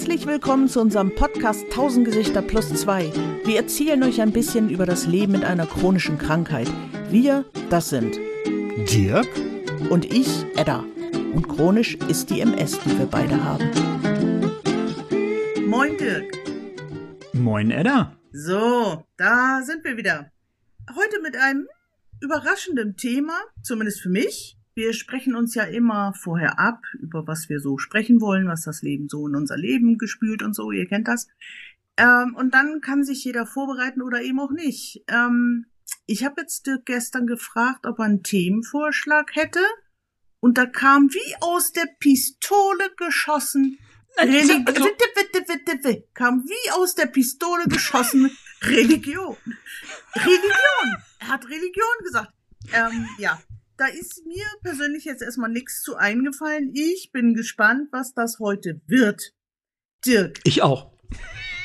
Herzlich willkommen zu unserem Podcast 1000 Gesichter plus 2. Wir erzählen euch ein bisschen über das Leben mit einer chronischen Krankheit. Wir, das sind Dirk und ich, Edda. Und chronisch ist die MS, die wir beide haben. Moin Dirk. Moin Edda. So, da sind wir wieder. Heute mit einem überraschenden Thema, zumindest für mich. Wir sprechen uns ja immer vorher ab, über was wir so sprechen wollen, was das Leben so in unser Leben gespült und so, ihr kennt das. Ähm, und dann kann sich jeder vorbereiten oder eben auch nicht. Ähm, ich habe jetzt Dirk gestern gefragt, ob er einen Themenvorschlag hätte. Und da kam wie aus der Pistole geschossen. Religi also, kam wie aus der Pistole geschossen Religion. Religion. Er hat Religion gesagt. Ähm, ja, da ist mir persönlich jetzt erstmal nichts zu eingefallen. Ich bin gespannt, was das heute wird. Dirk. Ich auch.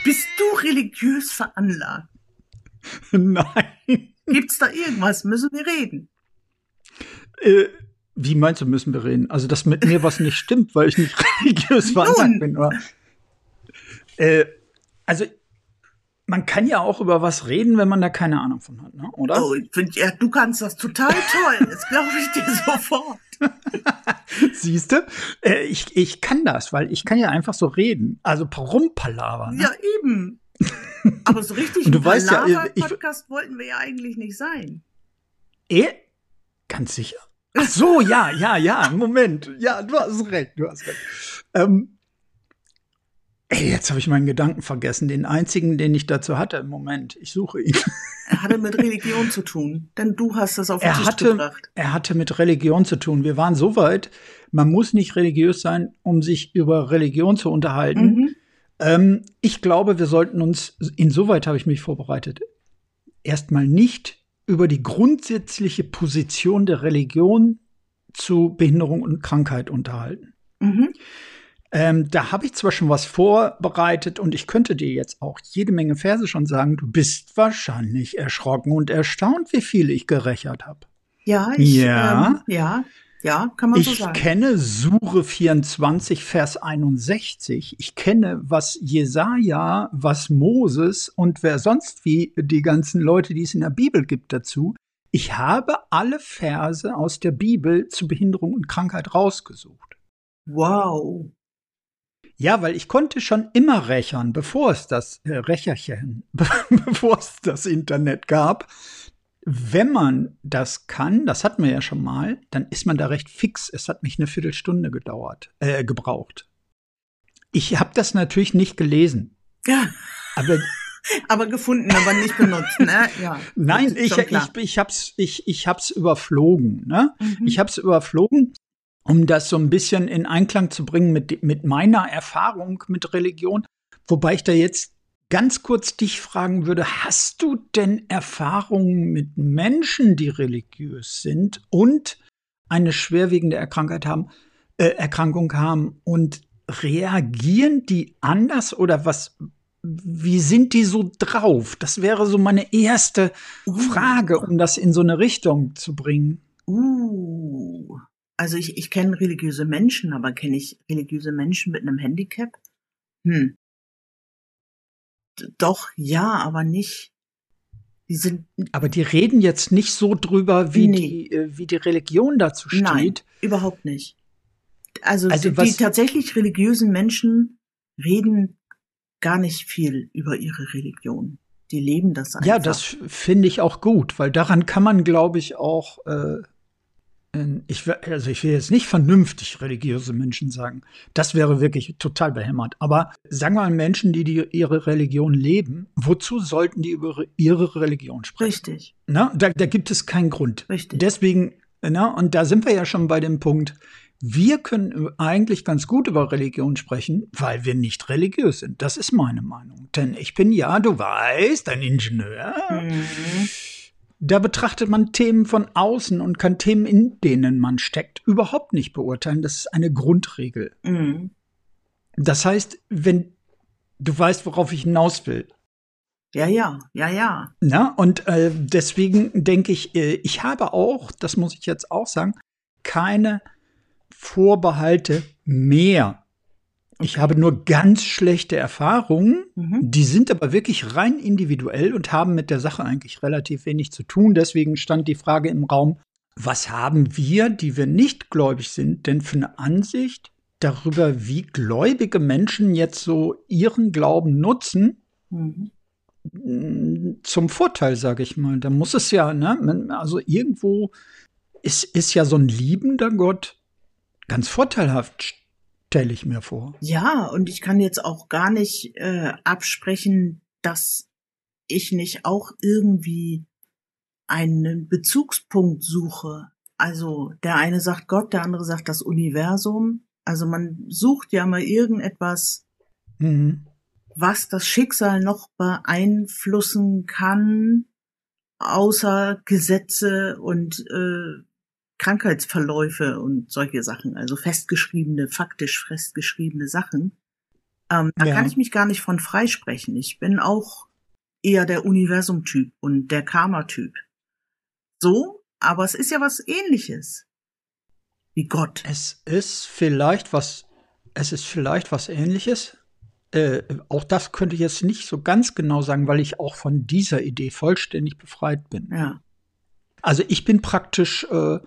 Bist du religiös veranlagt? Nein. Gibt's da irgendwas? Müssen wir reden? Äh, wie meinst du, müssen wir reden? Also, dass mit mir was nicht stimmt, weil ich nicht religiös veranlagt bin, oder? Äh, also, man kann ja auch über was reden, wenn man da keine Ahnung von hat, ne? oder? Oh, ich find, ja, du kannst das total toll. Das glaube ich dir sofort. Siehst du? Äh, ich, ich kann das, weil ich kann ja einfach so reden. Also rumpalava. Ne? Ja, eben. Aber so richtig du weißt ja, Podcast wollten wir ja eigentlich nicht sein. Eh? Ganz sicher. Ach so, ja, ja, ja, Moment. Ja, du hast recht, du hast recht. Ähm, Ey, jetzt habe ich meinen Gedanken vergessen. Den einzigen, den ich dazu hatte im Moment. Ich suche ihn. Er hatte mit Religion zu tun, denn du hast das auf den er Tisch hatte, gebracht. Er hatte mit Religion zu tun. Wir waren so weit, man muss nicht religiös sein, um sich über Religion zu unterhalten. Mhm. Ähm, ich glaube, wir sollten uns, insoweit habe ich mich vorbereitet, erstmal nicht über die grundsätzliche Position der Religion zu Behinderung und Krankheit unterhalten. Mhm. Ähm, da habe ich zwar schon was vorbereitet und ich könnte dir jetzt auch jede Menge Verse schon sagen. Du bist wahrscheinlich erschrocken und erstaunt, wie viel ich gerechert habe. Ja, ich, ja. Ähm, ja, ja, kann man ich so sagen. Ich kenne Sure 24, Vers 61. Ich kenne, was Jesaja, was Moses und wer sonst wie die ganzen Leute, die es in der Bibel gibt, dazu. Ich habe alle Verse aus der Bibel zu Behinderung und Krankheit rausgesucht. Wow. Ja, weil ich konnte schon immer rechern, bevor es das äh, Recherchen, bevor es das Internet gab. Wenn man das kann, das hatten wir ja schon mal, dann ist man da recht fix. Es hat mich eine Viertelstunde gedauert, äh, gebraucht. Ich habe das natürlich nicht gelesen. Ja. Aber aber gefunden, aber nicht benutzt, ne? Ja. Nein, ich, ich, ich hab's, ich, ich hab's überflogen, ne? Mhm. Ich hab's überflogen um das so ein bisschen in Einklang zu bringen mit, mit meiner Erfahrung mit Religion. Wobei ich da jetzt ganz kurz dich fragen würde, hast du denn Erfahrungen mit Menschen, die religiös sind und eine schwerwiegende Erkrankung haben, äh, Erkrankung haben und reagieren die anders oder was, wie sind die so drauf? Das wäre so meine erste uh. Frage, um das in so eine Richtung zu bringen. Uh, also ich, ich kenne religiöse Menschen, aber kenne ich religiöse Menschen mit einem Handicap? Hm. D doch, ja, aber nicht. Die sind. Aber die reden jetzt nicht so drüber, wie nee. die, äh, wie die Religion dazu steht. Nein, überhaupt nicht. Also, also die, die tatsächlich religiösen Menschen reden gar nicht viel über ihre Religion. Die leben das einfach. Ja, das finde ich auch gut, weil daran kann man, glaube ich, auch äh, ich, also ich will jetzt nicht vernünftig religiöse Menschen sagen. Das wäre wirklich total behämmert. Aber sagen wir mal Menschen, die, die ihre Religion leben, wozu sollten die über ihre Religion sprechen? Richtig. Na, da, da gibt es keinen Grund. Richtig. Deswegen, na, und da sind wir ja schon bei dem Punkt, wir können eigentlich ganz gut über Religion sprechen, weil wir nicht religiös sind. Das ist meine Meinung. Denn ich bin ja, du weißt, ein Ingenieur. Mhm da betrachtet man Themen von außen und kann Themen, in denen man steckt, überhaupt nicht beurteilen. Das ist eine Grundregel. Mhm. Das heißt, wenn du weißt, worauf ich hinaus will. Ja, ja, ja, ja. Na, und äh, deswegen denke ich, äh, ich habe auch, das muss ich jetzt auch sagen, keine Vorbehalte mehr Ich habe nur ganz schlechte Erfahrungen, mhm. die sind aber wirklich rein individuell und haben mit der Sache eigentlich relativ wenig zu tun. Deswegen stand die Frage im Raum, was haben wir, die wir nicht gläubig sind, denn für eine Ansicht darüber, wie gläubige Menschen jetzt so ihren Glauben nutzen? Mhm. Zum Vorteil, sage ich mal. Da muss es ja, ne, also irgendwo ist, ist ja so ein liebender Gott ganz vorteilhaft stelle ich mir vor. Ja, und ich kann jetzt auch gar nicht äh, absprechen, dass ich nicht auch irgendwie einen Bezugspunkt suche. Also der eine sagt Gott, der andere sagt das Universum. Also man sucht ja mal irgendetwas, mhm. was das Schicksal noch beeinflussen kann, außer Gesetze und äh, Krankheitsverläufe und solche Sachen, also festgeschriebene, faktisch festgeschriebene Sachen. Ähm, da ja. kann ich mich gar nicht von freisprechen. Ich bin auch eher der Universum-Typ und der Karma-Typ. So, aber es ist ja was ähnliches. Wie Gott. Es ist vielleicht was, es ist vielleicht was ähnliches. Äh, auch das könnte ich jetzt nicht so ganz genau sagen, weil ich auch von dieser Idee vollständig befreit bin. Ja. Also ich bin praktisch äh,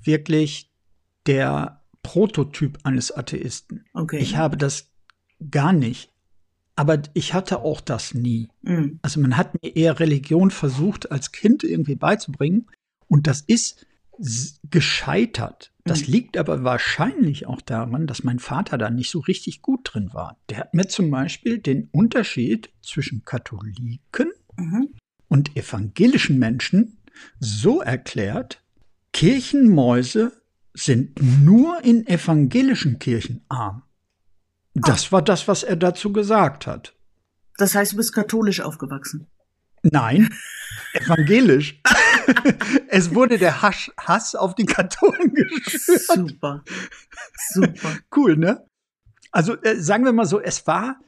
wirklich der Prototyp eines Atheisten. Okay. Ich habe das gar nicht. Aber ich hatte auch das nie. Mhm. Also man hat mir eher Religion versucht, als Kind irgendwie beizubringen. Und das ist gescheitert. Das mhm. liegt aber wahrscheinlich auch daran, dass mein Vater da nicht so richtig gut drin war. Der hat mir zum Beispiel den Unterschied zwischen Katholiken mhm. und evangelischen Menschen so erklärt, Kirchenmäuse sind nur in evangelischen Kirchen arm. Das ah. war das, was er dazu gesagt hat. Das heißt, du bist katholisch aufgewachsen? Nein, evangelisch. es wurde der Hasch, Hass auf die Katholen geschürt. Super. Super. Cool, ne? Also äh, sagen wir mal so, es war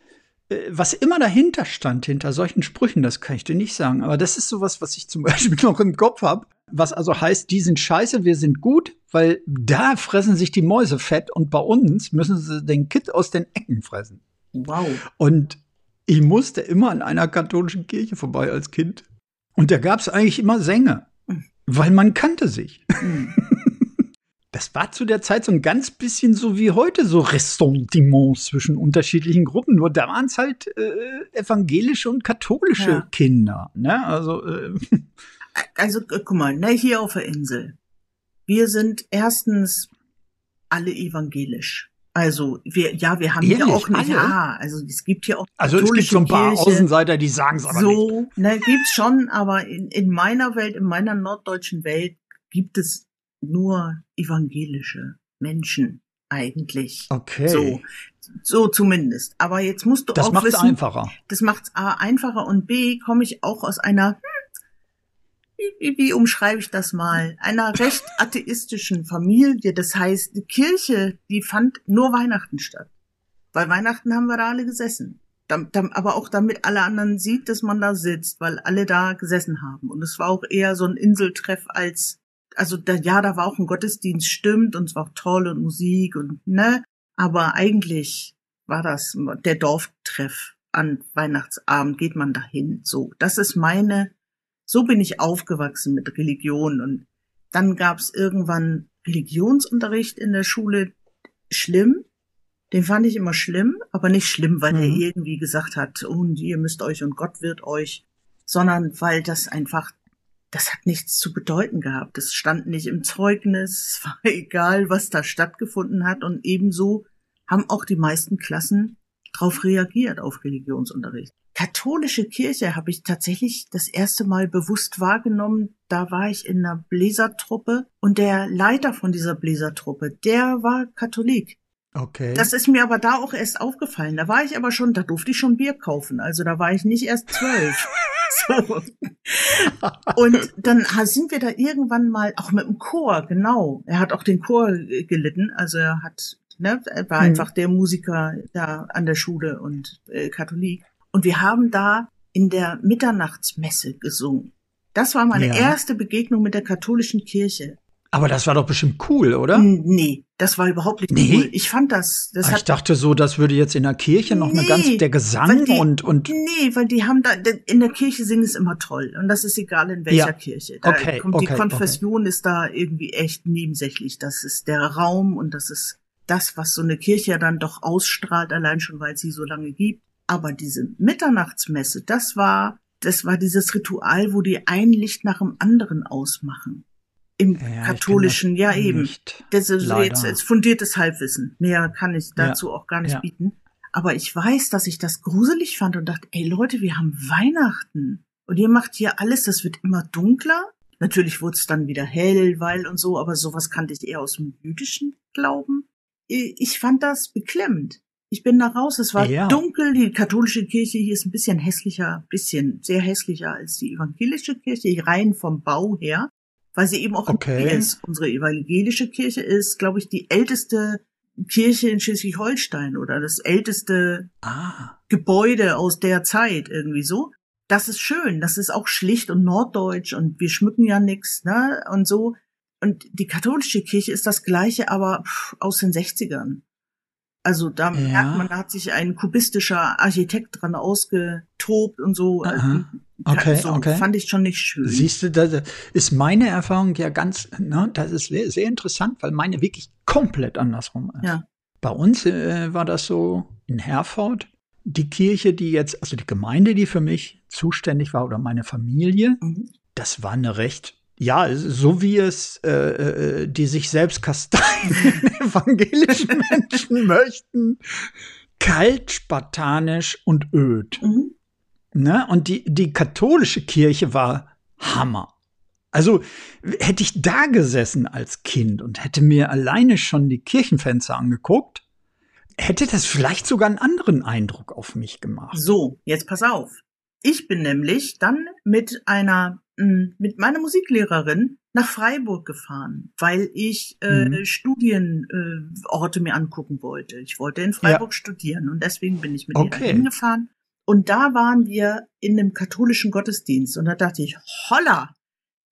was immer dahinter stand, hinter solchen Sprüchen, das kann ich dir nicht sagen. Aber das ist sowas, was ich zum Beispiel noch im Kopf habe. Was also heißt, die sind scheiße, wir sind gut, weil da fressen sich die Mäuse fett und bei uns müssen sie den Kit aus den Ecken fressen. Wow. Und ich musste immer an einer katholischen Kirche vorbei als Kind. Und da gab es eigentlich immer Sänger, hm. weil man kannte sich. Mhm. das war zu der Zeit so ein ganz bisschen so wie heute, so Ressentiments zwischen unterschiedlichen Gruppen. Nur da waren es halt äh, evangelische und katholische ja. Kinder. Ne? Also, äh. also guck mal, ne, hier auf der Insel. Wir sind erstens alle evangelisch. Also wir, ja, wir haben Ehrlich? hier auch nicht, ja, also es gibt hier auch Also es gibt so ein paar Kirche, Außenseiter, die sagen es aber so, nicht. So, ne, gibt's schon, aber in, in meiner Welt, in meiner norddeutschen Welt gibt es nur evangelische Menschen eigentlich. Okay. So, so zumindest. Aber jetzt musst du das auch macht's wissen, einfacher. Das macht's A einfacher und B komme ich auch aus einer hm, wie, wie umschreibe ich das mal? Einer recht atheistischen Familie. Das heißt, die Kirche, die fand nur Weihnachten statt. Bei Weihnachten haben wir da alle gesessen. aber auch damit alle anderen sieht, dass man da sitzt, weil alle da gesessen haben. Und es war auch eher so ein Inseltreff als also da, ja, da war auch ein Gottesdienst, stimmt, und es war auch toll und Musik und ne, aber eigentlich war das der Dorftreff an Weihnachtsabend, geht man dahin, so. Das ist meine, so bin ich aufgewachsen mit Religion und dann gab's irgendwann Religionsunterricht in der Schule, schlimm, den fand ich immer schlimm, aber nicht schlimm, weil mhm. er irgendwie gesagt hat, oh, ihr müsst euch und Gott wird euch, sondern weil das einfach das hat nichts zu bedeuten gehabt. Es stand nicht im Zeugnis, es war egal, was da stattgefunden hat und ebenso haben auch die meisten Klassen darauf reagiert, auf Religionsunterricht. Katholische Kirche habe ich tatsächlich das erste Mal bewusst wahrgenommen. Da war ich in einer Bläsertruppe und der Leiter von dieser Bläsertruppe, der war Katholik. Okay. Das ist mir aber da auch erst aufgefallen. Da war ich aber schon, da durfte ich schon Bier kaufen. Also da war ich nicht erst zwölf. so. Und dann sind wir da irgendwann mal, auch mit dem Chor, genau. Er hat auch den Chor gelitten. Also er hat, ne, er war hm. einfach der Musiker da an der Schule und äh, Katholik. Und wir haben da in der Mitternachtsmesse gesungen. Das war meine ja. erste Begegnung mit der katholischen Kirche. Aber das war doch bestimmt cool, oder? Nee, das war überhaupt nicht nee? cool. Ich fand das. das Ach, ich dachte so, das würde jetzt in der Kirche noch nee, eine ganz, der Gesang die, und, und. Nee, weil die haben da, in der Kirche singen es immer toll. Und das ist egal in welcher ja. Kirche. Da okay, kommt okay, die Konfession okay. ist da irgendwie echt nebensächlich. Das ist der Raum und das ist das, was so eine Kirche dann doch ausstrahlt, allein schon, weil sie so lange gibt. Aber diese Mitternachtsmesse, das war, das war dieses Ritual, wo die ein Licht nach dem anderen ausmachen im ja, katholischen, ja eben. Das ist so jetzt, jetzt fundiertes Halbwissen. Mehr kann ich dazu ja, auch gar nicht ja. bieten. Aber ich weiß, dass ich das gruselig fand und dachte, ey Leute, wir haben Weihnachten. Und ihr macht hier alles, das wird immer dunkler. Natürlich wurde es dann wieder hell, weil und so, aber sowas kannte ich eher aus dem jüdischen Glauben. Ich fand das beklemmend. Ich bin da raus, es war ja. dunkel, die katholische Kirche hier ist ein bisschen hässlicher, bisschen sehr hässlicher als die evangelische Kirche, rein vom Bau her weil sie eben auch okay. ist. Unsere evangelische Kirche ist, glaube ich, die älteste Kirche in Schleswig-Holstein oder das älteste ah. Gebäude aus der Zeit irgendwie so. Das ist schön, das ist auch schlicht und norddeutsch und wir schmücken ja nix, ne? Und so. Und die katholische Kirche ist das gleiche, aber pff, aus den 60ern. Also da ja. merkt man, da hat sich ein kubistischer Architekt dran ausgetobt und so. Aha. Okay, so, okay. Fand ich schon nicht schön. Siehst du, das ist meine Erfahrung ja ganz, ne, das ist sehr, sehr interessant, weil meine wirklich komplett andersrum ist. Ja. Bei uns äh, war das so in Herford, die Kirche, die jetzt, also die Gemeinde, die für mich zuständig war oder meine Familie, mhm. das war eine recht ja, so wie es äh, äh, die sich selbst kasteien evangelischen Menschen möchten, kalt, spartanisch und öd. Mhm. Ne? Und die, die katholische Kirche war Hammer. Also hätte ich da gesessen als Kind und hätte mir alleine schon die Kirchenfenster angeguckt, hätte das vielleicht sogar einen anderen Eindruck auf mich gemacht. So, jetzt pass auf. Ich bin nämlich dann mit einer hm, mit meiner Musiklehrerin nach Freiburg gefahren, weil ich äh, mhm. Studienorte äh, mir angucken wollte. Ich wollte in Freiburg ja. studieren und deswegen bin ich mit okay. ihr hingefahren. Und da waren wir in einem katholischen Gottesdienst und da dachte ich, holla,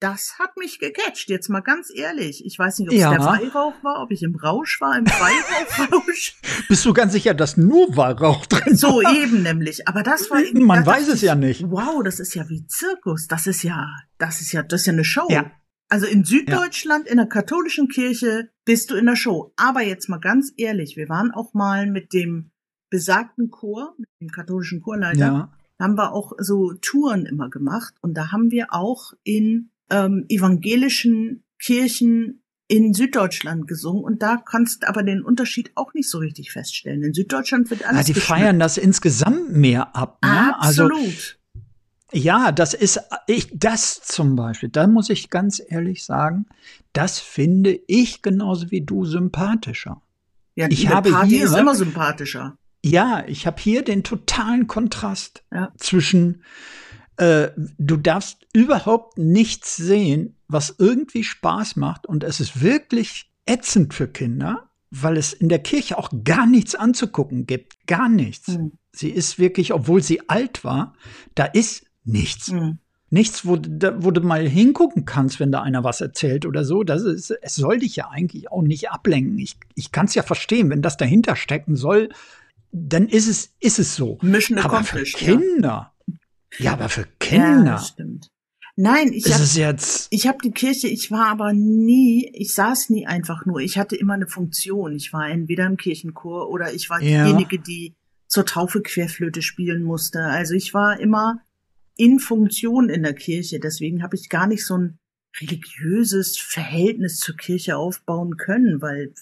das hat mich gecatcht, jetzt mal ganz ehrlich. Ich weiß nicht, ob es ja. der Weihrauch war, ob ich im Rausch war, im Weihrauchrausch. Bist du ganz sicher, dass nur Weihrauch drin so war? So eben nämlich. Aber das war eben, Man weiß es ich, ja nicht. Wow, das ist ja wie Zirkus. Das ist ja, das ist ja, das ist ja eine Show. Ja. Also in Süddeutschland, ja. in der katholischen Kirche, bist du in der Show. Aber jetzt mal ganz ehrlich, wir waren auch mal mit dem besagten Chor, mit dem katholischen Chorleiter, ja. haben wir auch so Touren immer gemacht. Und da haben wir auch in ähm, evangelischen Kirchen in Süddeutschland gesungen und da kannst aber den Unterschied auch nicht so richtig feststellen. In Süddeutschland wird alles. Ja, die feiern das insgesamt mehr ab. Ne? Also Absolut. Also, ja, das ist ich das zum Beispiel. Da muss ich ganz ehrlich sagen, das finde ich genauso wie du sympathischer. Ja, ich habe Party hier, ist immer sympathischer. Ja, ich habe hier den totalen Kontrast ja. zwischen äh, du darfst überhaupt nichts sehen, was irgendwie Spaß macht. Und es ist wirklich ätzend für Kinder, weil es in der Kirche auch gar nichts anzugucken gibt. Gar nichts. Mhm. Sie ist wirklich, obwohl sie alt war, da ist nichts. Mhm. Nichts, wo, wo du mal hingucken kannst, wenn da einer was erzählt oder so. Das ist, es soll dich ja eigentlich auch nicht ablenken. Ich, ich kann es ja verstehen, wenn das dahinter stecken soll, dann ist es, ist es so. Mission Aber für Kinder, ja, aber für Kinder. Ja, stimmt. Nein, ich habe ich habe die Kirche, ich war aber nie, ich saß nie einfach nur, ich hatte immer eine Funktion. Ich war entweder im Kirchenchor oder ich war ja. diejenige, die zur Taufe Querflöte spielen musste. Also ich war immer in Funktion in der Kirche, deswegen habe ich gar nicht so ein religiöses Verhältnis zur Kirche aufbauen können, weil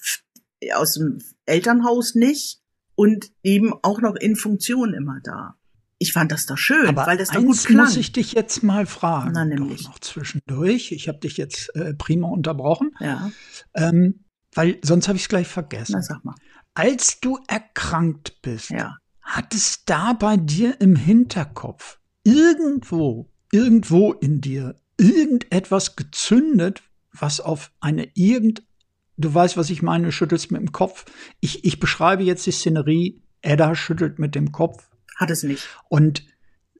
aus dem Elternhaus nicht und eben auch noch in Funktion immer da ich fand das doch schön, Aber weil das doch gut klang. muss ich dich jetzt mal fragen. Na, nämlich. Doch noch zwischendurch. Ich habe dich jetzt äh, prima unterbrochen. Ja. Ähm, weil sonst habe ich es gleich vergessen. Na, sag mal. Als du erkrankt bist, ja. hat es da bei dir im Hinterkopf irgendwo, irgendwo in dir irgendetwas gezündet, was auf eine irgend, du weißt, was ich meine, schüttelst mit dem Kopf. Ich, ich beschreibe jetzt die Szenerie. Edda schüttelt mit dem Kopf. Hat es nicht. Und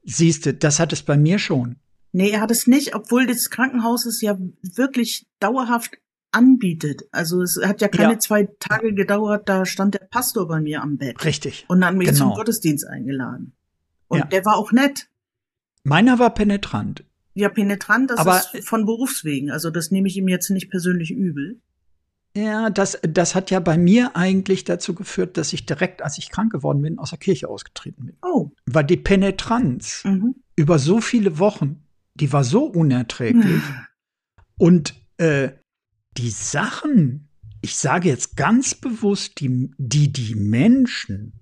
siehst du, das hat es bei mir schon. Nee, er hat es nicht, obwohl das Krankenhaus ist ja wirklich dauerhaft anbietet. Also es hat ja keine ja. zwei Tage gedauert, da stand der Pastor bei mir am Bett. Richtig. Und hat mich genau. zum Gottesdienst eingeladen. Und ja. der war auch nett. Meiner war penetrant. Ja, penetrant, das Aber ist von Berufswegen. Also das nehme ich ihm jetzt nicht persönlich übel. Ja, das, das hat ja bei mir eigentlich dazu geführt, dass ich direkt, als ich krank geworden bin, aus der Kirche ausgetreten bin. Oh. Weil die Penetranz mhm. über so viele Wochen, die war so unerträglich. Und äh, die Sachen, ich sage jetzt ganz bewusst, die, die die Menschen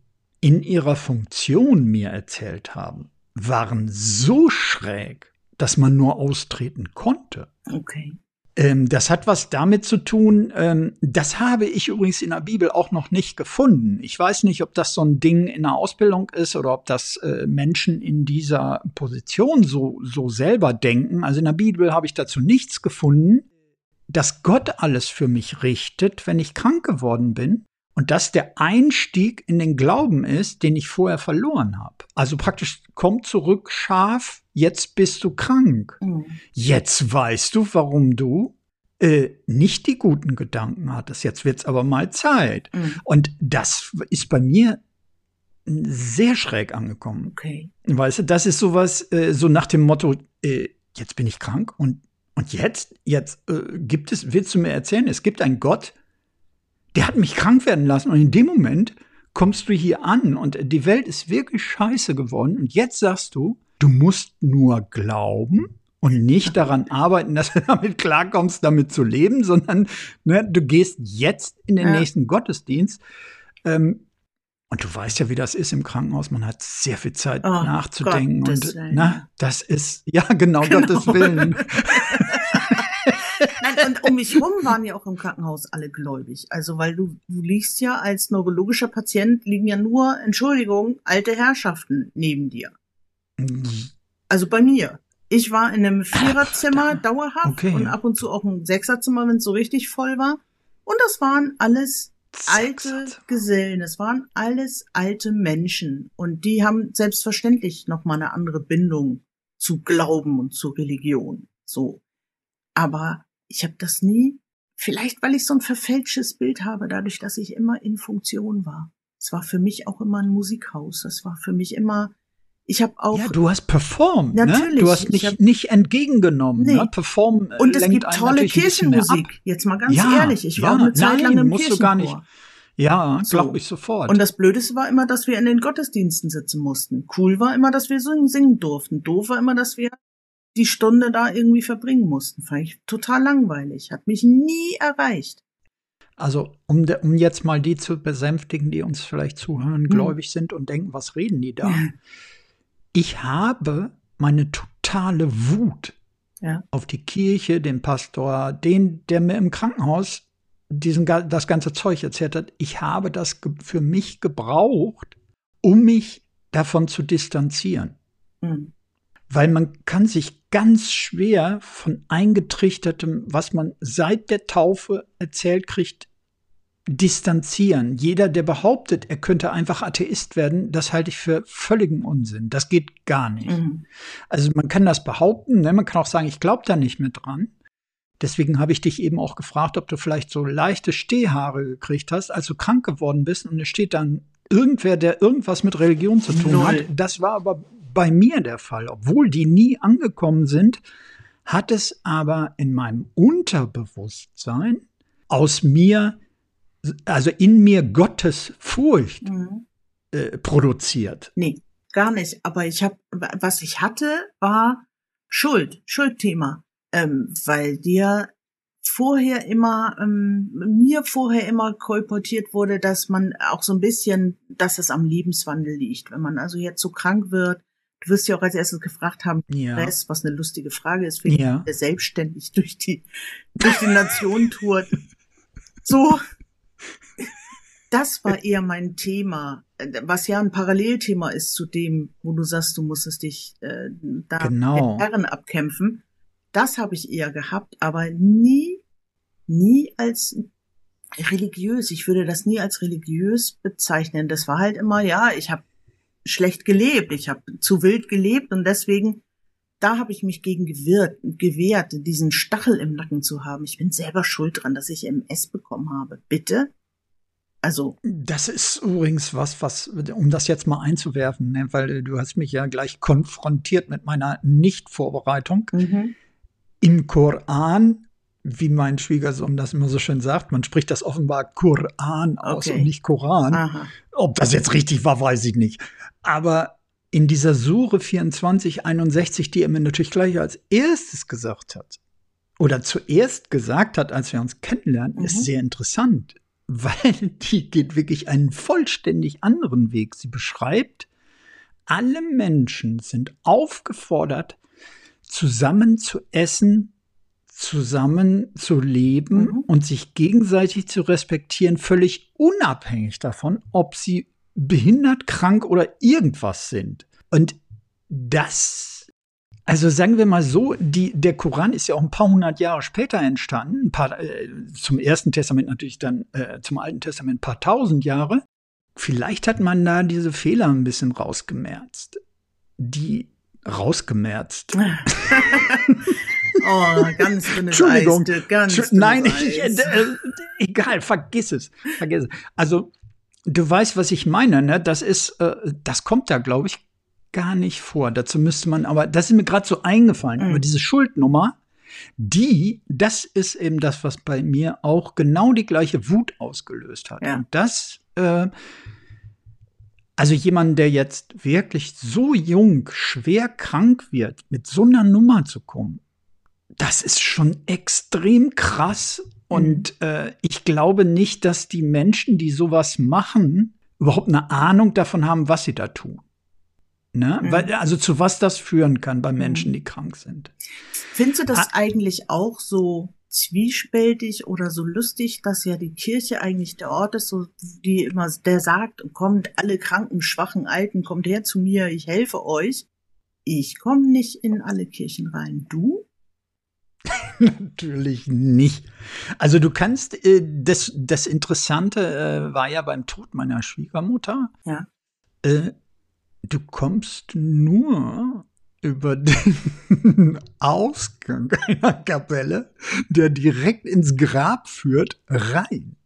in ihrer Funktion mir erzählt haben, waren so schräg, dass man nur austreten konnte. Okay. Ähm, das hat was damit zu tun, ähm, das habe ich übrigens in der Bibel auch noch nicht gefunden. Ich weiß nicht, ob das so ein Ding in der Ausbildung ist oder ob das äh, Menschen in dieser Position so, so selber denken. Also in der Bibel habe ich dazu nichts gefunden, dass Gott alles für mich richtet, wenn ich krank geworden bin. Und dass der Einstieg in den Glauben ist, den ich vorher verloren habe. Also praktisch komm zurück, Schaf, jetzt bist du krank. Mhm. Jetzt weißt du, warum du äh, nicht die guten Gedanken hattest. Jetzt wird's aber mal Zeit. Mhm. Und das ist bei mir sehr schräg angekommen. Okay. Weißt du, das ist sowas, äh, so nach dem Motto, äh, jetzt bin ich krank und, und jetzt, jetzt äh, gibt es, willst du mir erzählen, es gibt einen Gott, der hat mich krank werden lassen. Und in dem Moment kommst du hier an und die Welt ist wirklich scheiße geworden. Und jetzt sagst du, du musst nur glauben und nicht daran arbeiten, dass du damit klarkommst, damit zu leben, sondern ne, du gehst jetzt in den ja. nächsten Gottesdienst. Ähm, und du weißt ja, wie das ist im Krankenhaus. Man hat sehr viel Zeit oh, nachzudenken. Gottes und na, das ist, ja, genau, genau. Gottes Willen. Mich rum waren ja auch im Krankenhaus alle gläubig. Also, weil du, du liegst ja als neurologischer Patient, liegen ja nur, Entschuldigung, alte Herrschaften neben dir. Also bei mir. Ich war in einem Viererzimmer dauerhaft okay, und ab und zu auch ein Sechserzimmer, wenn es so richtig voll war. Und das waren alles alte Gesellen. Es waren alles alte Menschen. Und die haben selbstverständlich nochmal eine andere Bindung zu Glauben und zu Religion. So. Aber ich habe das nie, vielleicht weil ich so ein verfälschtes Bild habe, dadurch, dass ich immer in Funktion war. Es war für mich auch immer ein Musikhaus. Es war für mich immer, ich habe auch. Ja, du hast performt, ne? natürlich. Ne? Du hast nicht, hab, nicht entgegengenommen. Nee. Ne? Perform Und es gibt tolle Kirchenmusik. Jetzt mal ganz ja, ehrlich. Ich war ja, eine Zeit nein, lang im musst du gar nicht. Ja, so. glaube ich sofort. Und das Blödeste war immer, dass wir in den Gottesdiensten sitzen mussten. Cool war immer, dass wir singen durften. Doof war immer, dass wir die Stunde da irgendwie verbringen mussten. Fand ich total langweilig. Hat mich nie erreicht. Also, um, de, um jetzt mal die zu besänftigen, die uns vielleicht zuhören, hm. gläubig sind und denken, was reden die da? Ja. Ich habe meine totale Wut ja. auf die Kirche, den Pastor, den, der mir im Krankenhaus diesen, das ganze Zeug erzählt hat. Ich habe das für mich gebraucht, um mich davon zu distanzieren. Mhm weil man kann sich ganz schwer von eingetrichtertem, was man seit der Taufe erzählt kriegt, distanzieren. Jeder, der behauptet, er könnte einfach Atheist werden, das halte ich für völligen Unsinn. Das geht gar nicht. Mhm. Also man kann das behaupten, ne? man kann auch sagen, ich glaube da nicht mehr dran. Deswegen habe ich dich eben auch gefragt, ob du vielleicht so leichte Stehhaare gekriegt hast, als du krank geworden bist und es steht dann irgendwer, der irgendwas mit Religion zu tun Null. hat. Das war aber bei mir der Fall. Obwohl die nie angekommen sind, hat es aber in meinem Unterbewusstsein aus mir, also in mir Gottes Furcht mhm. äh, produziert. Nee, gar nicht. Aber ich habe, was ich hatte, war Schuld, Schuldthema, ähm, weil dir vorher immer, ähm, mir vorher immer kolportiert wurde, dass man auch so ein bisschen, dass es am Lebenswandel liegt. Wenn man also jetzt so krank wird, Du wirst ja auch als erstes gefragt haben, ja. Stress, was eine lustige Frage ist, für ja. der selbstständig durch die, durch die Nation tourt. So, das war eher mein Thema, was ja ein Parallelthema ist zu dem, wo du sagst, du musstest dich äh, da genau. Herren abkämpfen. Das habe ich eher gehabt, aber nie, nie als religiös. Ich würde das nie als religiös bezeichnen. Das war halt immer, ja, ich habe schlecht gelebt, ich habe zu wild gelebt und deswegen da habe ich mich gegen gewehrt, gewehrt, diesen Stachel im Nacken zu haben. Ich bin selber schuld dran, dass ich MS bekommen habe. Bitte? Also. Das ist übrigens was, was, um das jetzt mal einzuwerfen, ne, weil du hast mich ja gleich konfrontiert mit meiner Nichtvorbereitung. Mhm. Im Koran, wie mein Schwiegersohn das immer so schön sagt, man spricht das offenbar Koran aus okay. und nicht Koran. Aha. Ob das jetzt richtig war, weiß ich nicht. Aber in dieser Sure 2461, die er mir natürlich gleich als erstes gesagt hat, oder zuerst gesagt hat, als wir uns kennenlernen, mhm. ist sehr interessant weil die geht wirklich einen vollständig anderen Weg. Sie beschreibt, alle Menschen sind aufgefordert, zusammen zu essen, zusammen zu leben mhm. und sich gegenseitig zu respektieren, völlig unabhängig davon, ob sie behindert, krank oder irgendwas sind. Und das also sagen wir mal so, die, der Koran ist ja auch ein paar hundert Jahre später entstanden, paar, äh, zum Ersten Testament natürlich dann, äh, zum Alten Testament ein paar tausend Jahre. Vielleicht hat man da diese Fehler ein bisschen rausgemerzt. Die rausgemerzt. oh, ganz dünnes Entschuldigung. Eis, ganz Nein, ich, äh, egal, vergiss es, vergiss es. Also du weißt, was ich meine, ne? Das ist, äh, das kommt da, glaube ich, gar nicht vor. Dazu müsste man, aber das ist mir gerade so eingefallen, mhm. aber diese Schuldnummer, die, das ist eben das, was bei mir auch genau die gleiche Wut ausgelöst hat. Ja. Und das, äh, also jemand, der jetzt wirklich so jung, schwer krank wird, mit so einer Nummer zu kommen, das ist schon extrem krass. Und mhm. äh, ich glaube nicht, dass die Menschen, die sowas machen, überhaupt eine Ahnung davon haben, was sie da tun. Ne? Mhm. Weil, also zu was das führen kann bei Menschen, mhm. die krank sind. Findest du das ah. eigentlich auch so zwiespältig oder so lustig, dass ja die Kirche eigentlich der Ort ist, so die immer, der sagt, kommt alle kranken, schwachen, alten, kommt her zu mir, ich helfe euch. Ich komme nicht in alle Kirchen rein. Du? Natürlich nicht. Also du kannst, äh, das, das Interessante äh, war ja beim Tod meiner Schwiegermutter. Ja. Äh, du kommst nur über den Ausgang einer Kapelle, der direkt ins Grab führt, rein.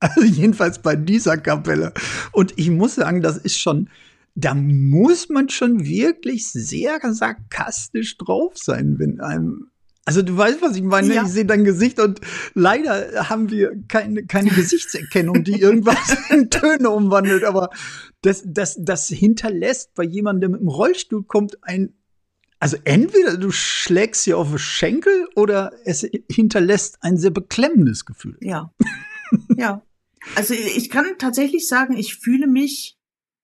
Also jedenfalls bei dieser Kapelle. Und ich muss sagen, das ist schon, da muss man schon wirklich sehr sarkastisch drauf sein, wenn einem also du weißt, was ich meine. Ja. Ich sehe dein Gesicht und leider haben wir keine, keine Gesichtserkennung, die irgendwas in Töne umwandelt. Aber das, das, das hinterlässt bei jemandem, der mit dem Rollstuhl kommt, ein also entweder du schlägst sie auf den Schenkel oder es hinterlässt ein sehr beklemmendes Gefühl. Ja. ja. Also ich kann tatsächlich sagen, ich fühle mich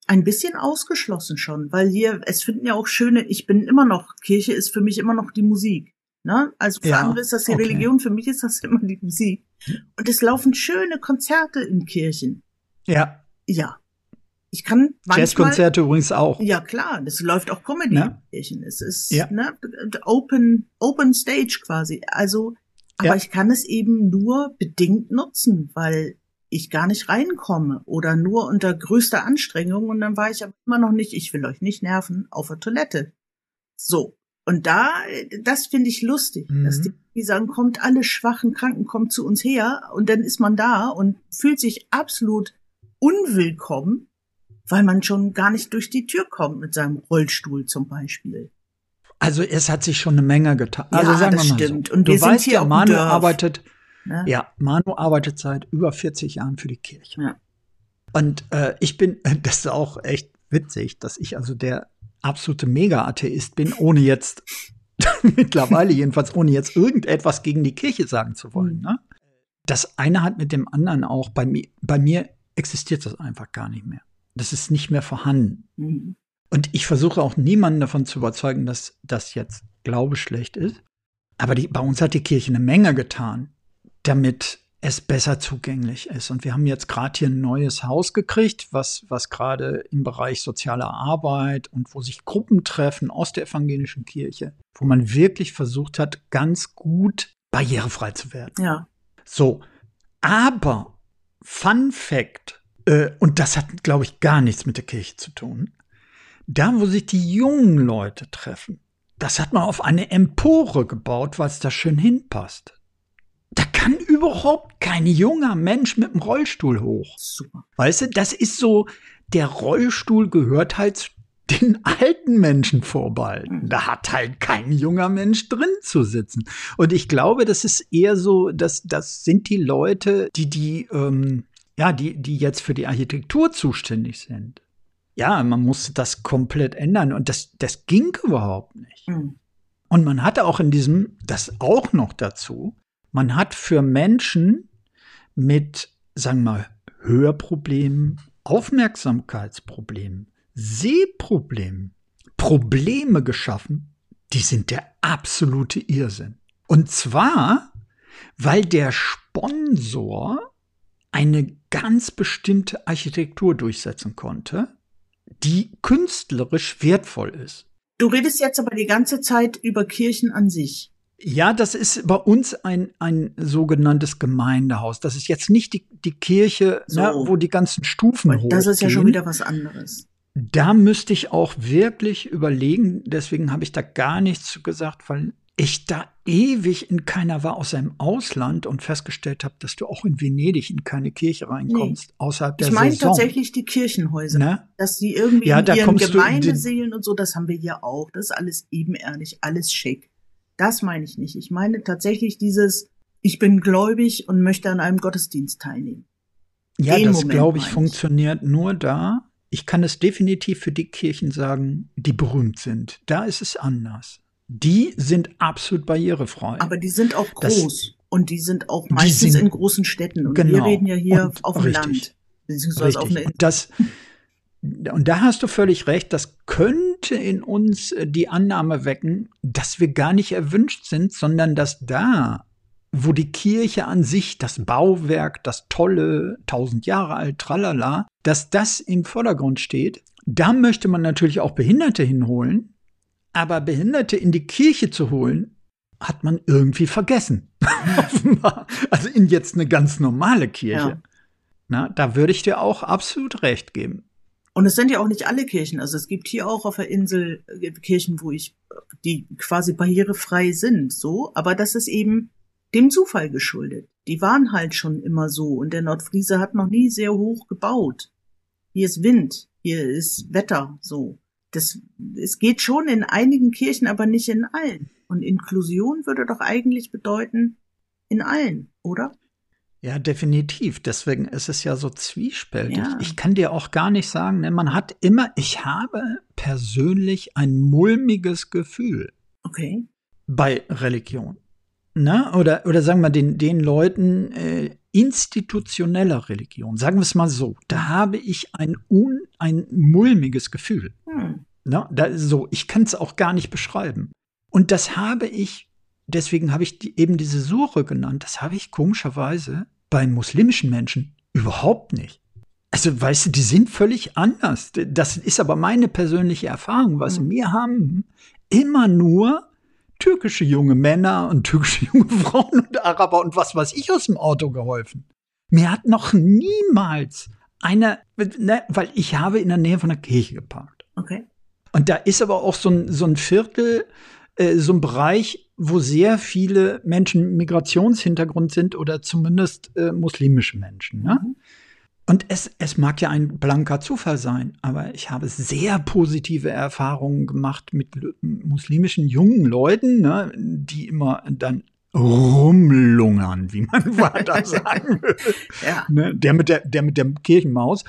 ein bisschen ausgeschlossen schon, weil hier, es finden ja auch schöne, ich bin immer noch, Kirche ist für mich immer noch die Musik. Ne? Also für ja, andere ist das die okay. Religion, für mich ist das immer die Musik. Und es laufen schöne Konzerte in Kirchen. Ja. Ja. Ich kann manchmal, Jazzkonzerte übrigens auch. Ja, klar, das läuft auch Comedy ne? in Kirchen. Es ist ja. ne, Open, Open Stage quasi. Also, aber ja. ich kann es eben nur bedingt nutzen, weil ich gar nicht reinkomme oder nur unter größter Anstrengung und dann war ich aber immer noch nicht, ich will euch nicht nerven, auf der Toilette. So. Und da, das finde ich lustig, mhm. dass die, die sagen, kommt alle schwachen Kranken, kommt zu uns her und dann ist man da und fühlt sich absolut unwillkommen, weil man schon gar nicht durch die Tür kommt mit seinem Rollstuhl zum Beispiel. Also es hat sich schon eine Menge getan. Also ja, sagen das wir mal stimmt. So. Und du weißt ja, Manu arbeitet, ja? ja, Manu arbeitet seit über 40 Jahren für die Kirche. Ja. Und äh, ich bin, das ist auch echt witzig, dass ich also der absolute Mega-Atheist bin, ohne jetzt mittlerweile jedenfalls, ohne jetzt irgendetwas gegen die Kirche sagen zu wollen. Ne? Das eine hat mit dem anderen auch, bei mir, bei mir existiert das einfach gar nicht mehr. Das ist nicht mehr vorhanden. Mhm. Und ich versuche auch niemanden davon zu überzeugen, dass das jetzt Glaube schlecht ist. Aber die, bei uns hat die Kirche eine Menge getan, damit es besser zugänglich ist. Und wir haben jetzt gerade hier ein neues Haus gekriegt, was, was gerade im Bereich soziale Arbeit und wo sich Gruppen treffen aus der evangelischen Kirche, wo man wirklich versucht hat, ganz gut barrierefrei zu werden. Ja. So. Aber Fun Fact, äh, und das hat, glaube ich, gar nichts mit der Kirche zu tun. Da, wo sich die jungen Leute treffen, das hat man auf eine Empore gebaut, weil es da schön hinpasst. Da kann überhaupt kein junger Mensch mit dem Rollstuhl hoch. Super. Weißt du, das ist so, der Rollstuhl gehört halt den alten Menschen vorbehalten. Da hat halt kein junger Mensch drin zu sitzen. Und ich glaube, das ist eher so, dass das sind die Leute, die die ähm, ja, die die jetzt für die Architektur zuständig sind. Ja, man musste das komplett ändern und das das ging überhaupt nicht. Mhm. Und man hatte auch in diesem das auch noch dazu. Man hat für Menschen mit, sagen wir mal, Hörproblemen, Aufmerksamkeitsproblemen, Sehproblemen, Probleme geschaffen, die sind der absolute Irrsinn. Und zwar, weil der Sponsor eine ganz bestimmte Architektur durchsetzen konnte, die künstlerisch wertvoll ist. Du redest jetzt aber die ganze Zeit über Kirchen an sich. Ja, das ist bei uns ein, ein sogenanntes Gemeindehaus. Das ist jetzt nicht die, die Kirche, so. ne, wo die ganzen Stufen hochgehen. Das ist ja schon wieder was anderes. Da müsste ich auch wirklich überlegen, deswegen habe ich da gar nichts gesagt, weil ich da ewig in keiner war außer im Ausland und festgestellt habe, dass du auch in Venedig in keine Kirche reinkommst, nee. außerhalb der Ich meine Saison. tatsächlich die Kirchenhäuser, ne? dass die irgendwie ja, in ihren Gemeindeseelen und so, das haben wir hier auch. Das ist alles ebenerdig, alles schick. Das meine ich nicht. Ich meine tatsächlich dieses, ich bin gläubig und möchte an einem Gottesdienst teilnehmen. Ja, Den das glaube ich, ich funktioniert nur da. Ich kann es definitiv für die Kirchen sagen, die berühmt sind. Da ist es anders. Die sind absolut barrierefrei. Aber die sind auch groß das, und die sind auch meistens sind, in großen Städten. Und genau, wir reden ja hier und, auf dem richtig, Land. Beziehungsweise richtig. auf einer das, und da hast du völlig recht, das könnte in uns äh, die Annahme wecken, dass wir gar nicht erwünscht sind, sondern dass da, wo die Kirche an sich, das Bauwerk, das tolle, tausend Jahre alt, tralala, dass das im Vordergrund steht, da möchte man natürlich auch Behinderte hinholen, aber Behinderte in die Kirche zu holen, hat man irgendwie vergessen. also in jetzt eine ganz normale Kirche. Ja. Na, da würde ich dir auch absolut recht geben. Und es sind ja auch nicht alle Kirchen. Also es gibt hier auch auf der Insel äh, Kirchen, wo ich, die quasi barrierefrei sind, so. Aber das ist eben dem Zufall geschuldet. Die waren halt schon immer so. Und der Nordfriese hat noch nie sehr hoch gebaut. Hier ist Wind. Hier ist Wetter, so. Das, es geht schon in einigen Kirchen, aber nicht in allen. Und Inklusion würde doch eigentlich bedeuten, in allen, oder? Ja, definitiv. Deswegen ist es ja so zwiespältig. Ja. Ich kann dir auch gar nicht sagen, ne, man hat immer, ich habe persönlich ein mulmiges Gefühl. Okay. Bei Religion. Ne? Oder, oder sagen wir den, den Leuten äh, institutioneller Religion. Sagen wir es mal so. Da habe ich ein, un, ein mulmiges Gefühl. Hm. Ne? Da, so, ich kann es auch gar nicht beschreiben. Und das habe ich deswegen habe ich die, eben diese Suche genannt. Das habe ich komischerweise bei muslimischen Menschen überhaupt nicht. Also, weißt du, die sind völlig anders. Das ist aber meine persönliche Erfahrung. Was mhm. mir haben immer nur türkische junge Männer und türkische junge Frauen und Araber und was weiß ich aus dem Auto geholfen. Mir hat noch niemals einer, ne, weil ich habe in der Nähe von der Kirche geparkt. Okay. Und da ist aber auch so ein, so ein Viertel, äh, so ein Bereich, wo sehr viele Menschen Migrationshintergrund sind oder zumindest äh, muslimische Menschen. Ne? Mhm. Und es, es mag ja ein blanker Zufall sein, aber ich habe sehr positive Erfahrungen gemacht mit muslimischen jungen Leuten, ne, die immer dann rumlungern, wie man weiter sagen will. ja. ne, der, mit der, der mit der Kirchenmaus.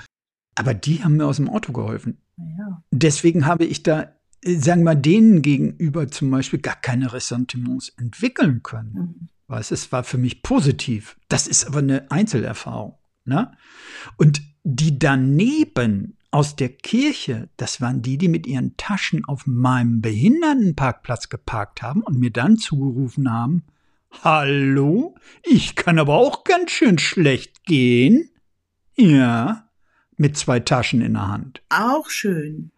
Aber die haben mir aus dem Auto geholfen. Ja. Deswegen habe ich da sagen wir mal, denen gegenüber zum Beispiel gar keine Ressentiments entwickeln können. Mhm. Weil es war für mich positiv. Das ist aber eine Einzelerfahrung. Ne? Und die daneben aus der Kirche, das waren die, die mit ihren Taschen auf meinem Behindertenparkplatz geparkt haben und mir dann zugerufen haben, Hallo, ich kann aber auch ganz schön schlecht gehen. Ja, mit zwei Taschen in der Hand. Auch schön.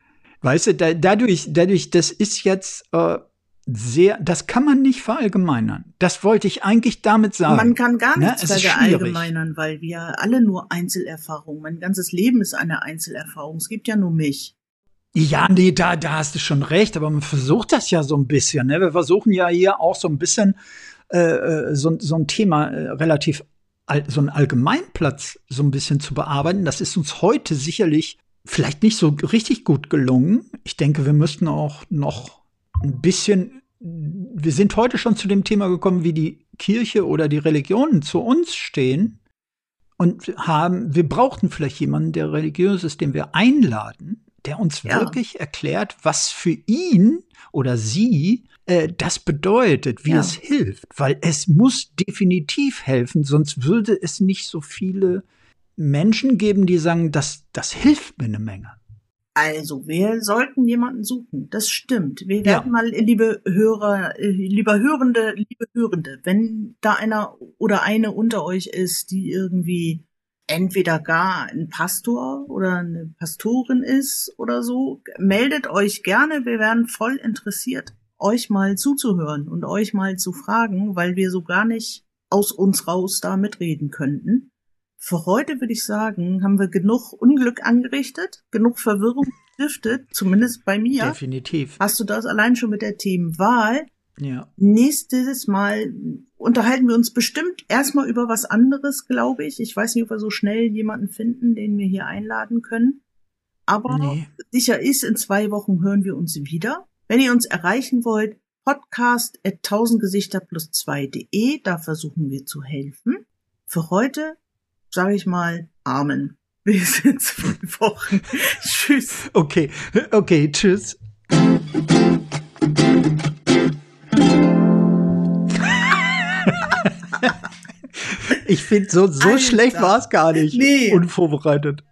Weißt du, da, dadurch, dadurch, das ist jetzt äh, sehr, das kann man nicht verallgemeinern. Das wollte ich eigentlich damit sagen. Man kann gar ne? nichts ne? verallgemeinern, weil wir alle nur Einzelerfahrungen. Mein ganzes Leben ist eine Einzelerfahrung. Es gibt ja nur mich. Ja, nee, da, da hast du schon recht, aber man versucht das ja so ein bisschen. Ne? Wir versuchen ja hier auch so ein bisschen äh, äh so, so ein Thema äh, relativ, all, so ein Allgemeinplatz so ein bisschen zu bearbeiten. Das ist uns heute sicherlich vielleicht nicht so richtig gut gelungen. Ich denke, wir müssten auch noch ein bisschen, wir sind heute schon zu dem Thema gekommen, wie die Kirche oder die Religionen zu uns stehen und haben, wir brauchten vielleicht jemanden, der religiös ist, den wir einladen, der uns ja. wirklich erklärt, was für ihn oder sie äh, das bedeutet, wie ja. es hilft. Weil es muss definitiv helfen, sonst würde es nicht so viele Menschen geben, die sagen, das, das hilft mir eine Menge. Also, wir sollten jemanden suchen. Das stimmt. Wir werden ja. mal, liebe Hörer, äh, lieber Hörende, liebe Hörende, wenn da einer oder eine unter euch ist, die irgendwie entweder gar ein Pastor oder eine Pastorin ist oder so, meldet euch gerne. Wir wären voll interessiert, euch mal zuzuhören und euch mal zu fragen, weil wir so gar nicht aus uns raus da mitreden könnten. Für heute würde ich sagen, haben wir genug Unglück angerichtet, genug Verwirrung gestiftet, zumindest bei mir. Definitiv. Hast du das allein schon mit der Themenwahl? Ja. Nächstes Mal unterhalten wir uns bestimmt erstmal über was anderes, glaube ich. Ich weiß nicht, ob wir so schnell jemanden finden, den wir hier einladen können. Aber nee. sicher ist, in zwei Wochen hören wir uns wieder. Wenn ihr uns erreichen wollt, podcast at tausendgesichter plus 2.de, da versuchen wir zu helfen. Für heute sage ich mal Amen. Bis in zwei Wochen. tschüss. Okay, okay, tschüss. ich finde, so, so schlecht war es gar nicht. Nee. Unvorbereitet.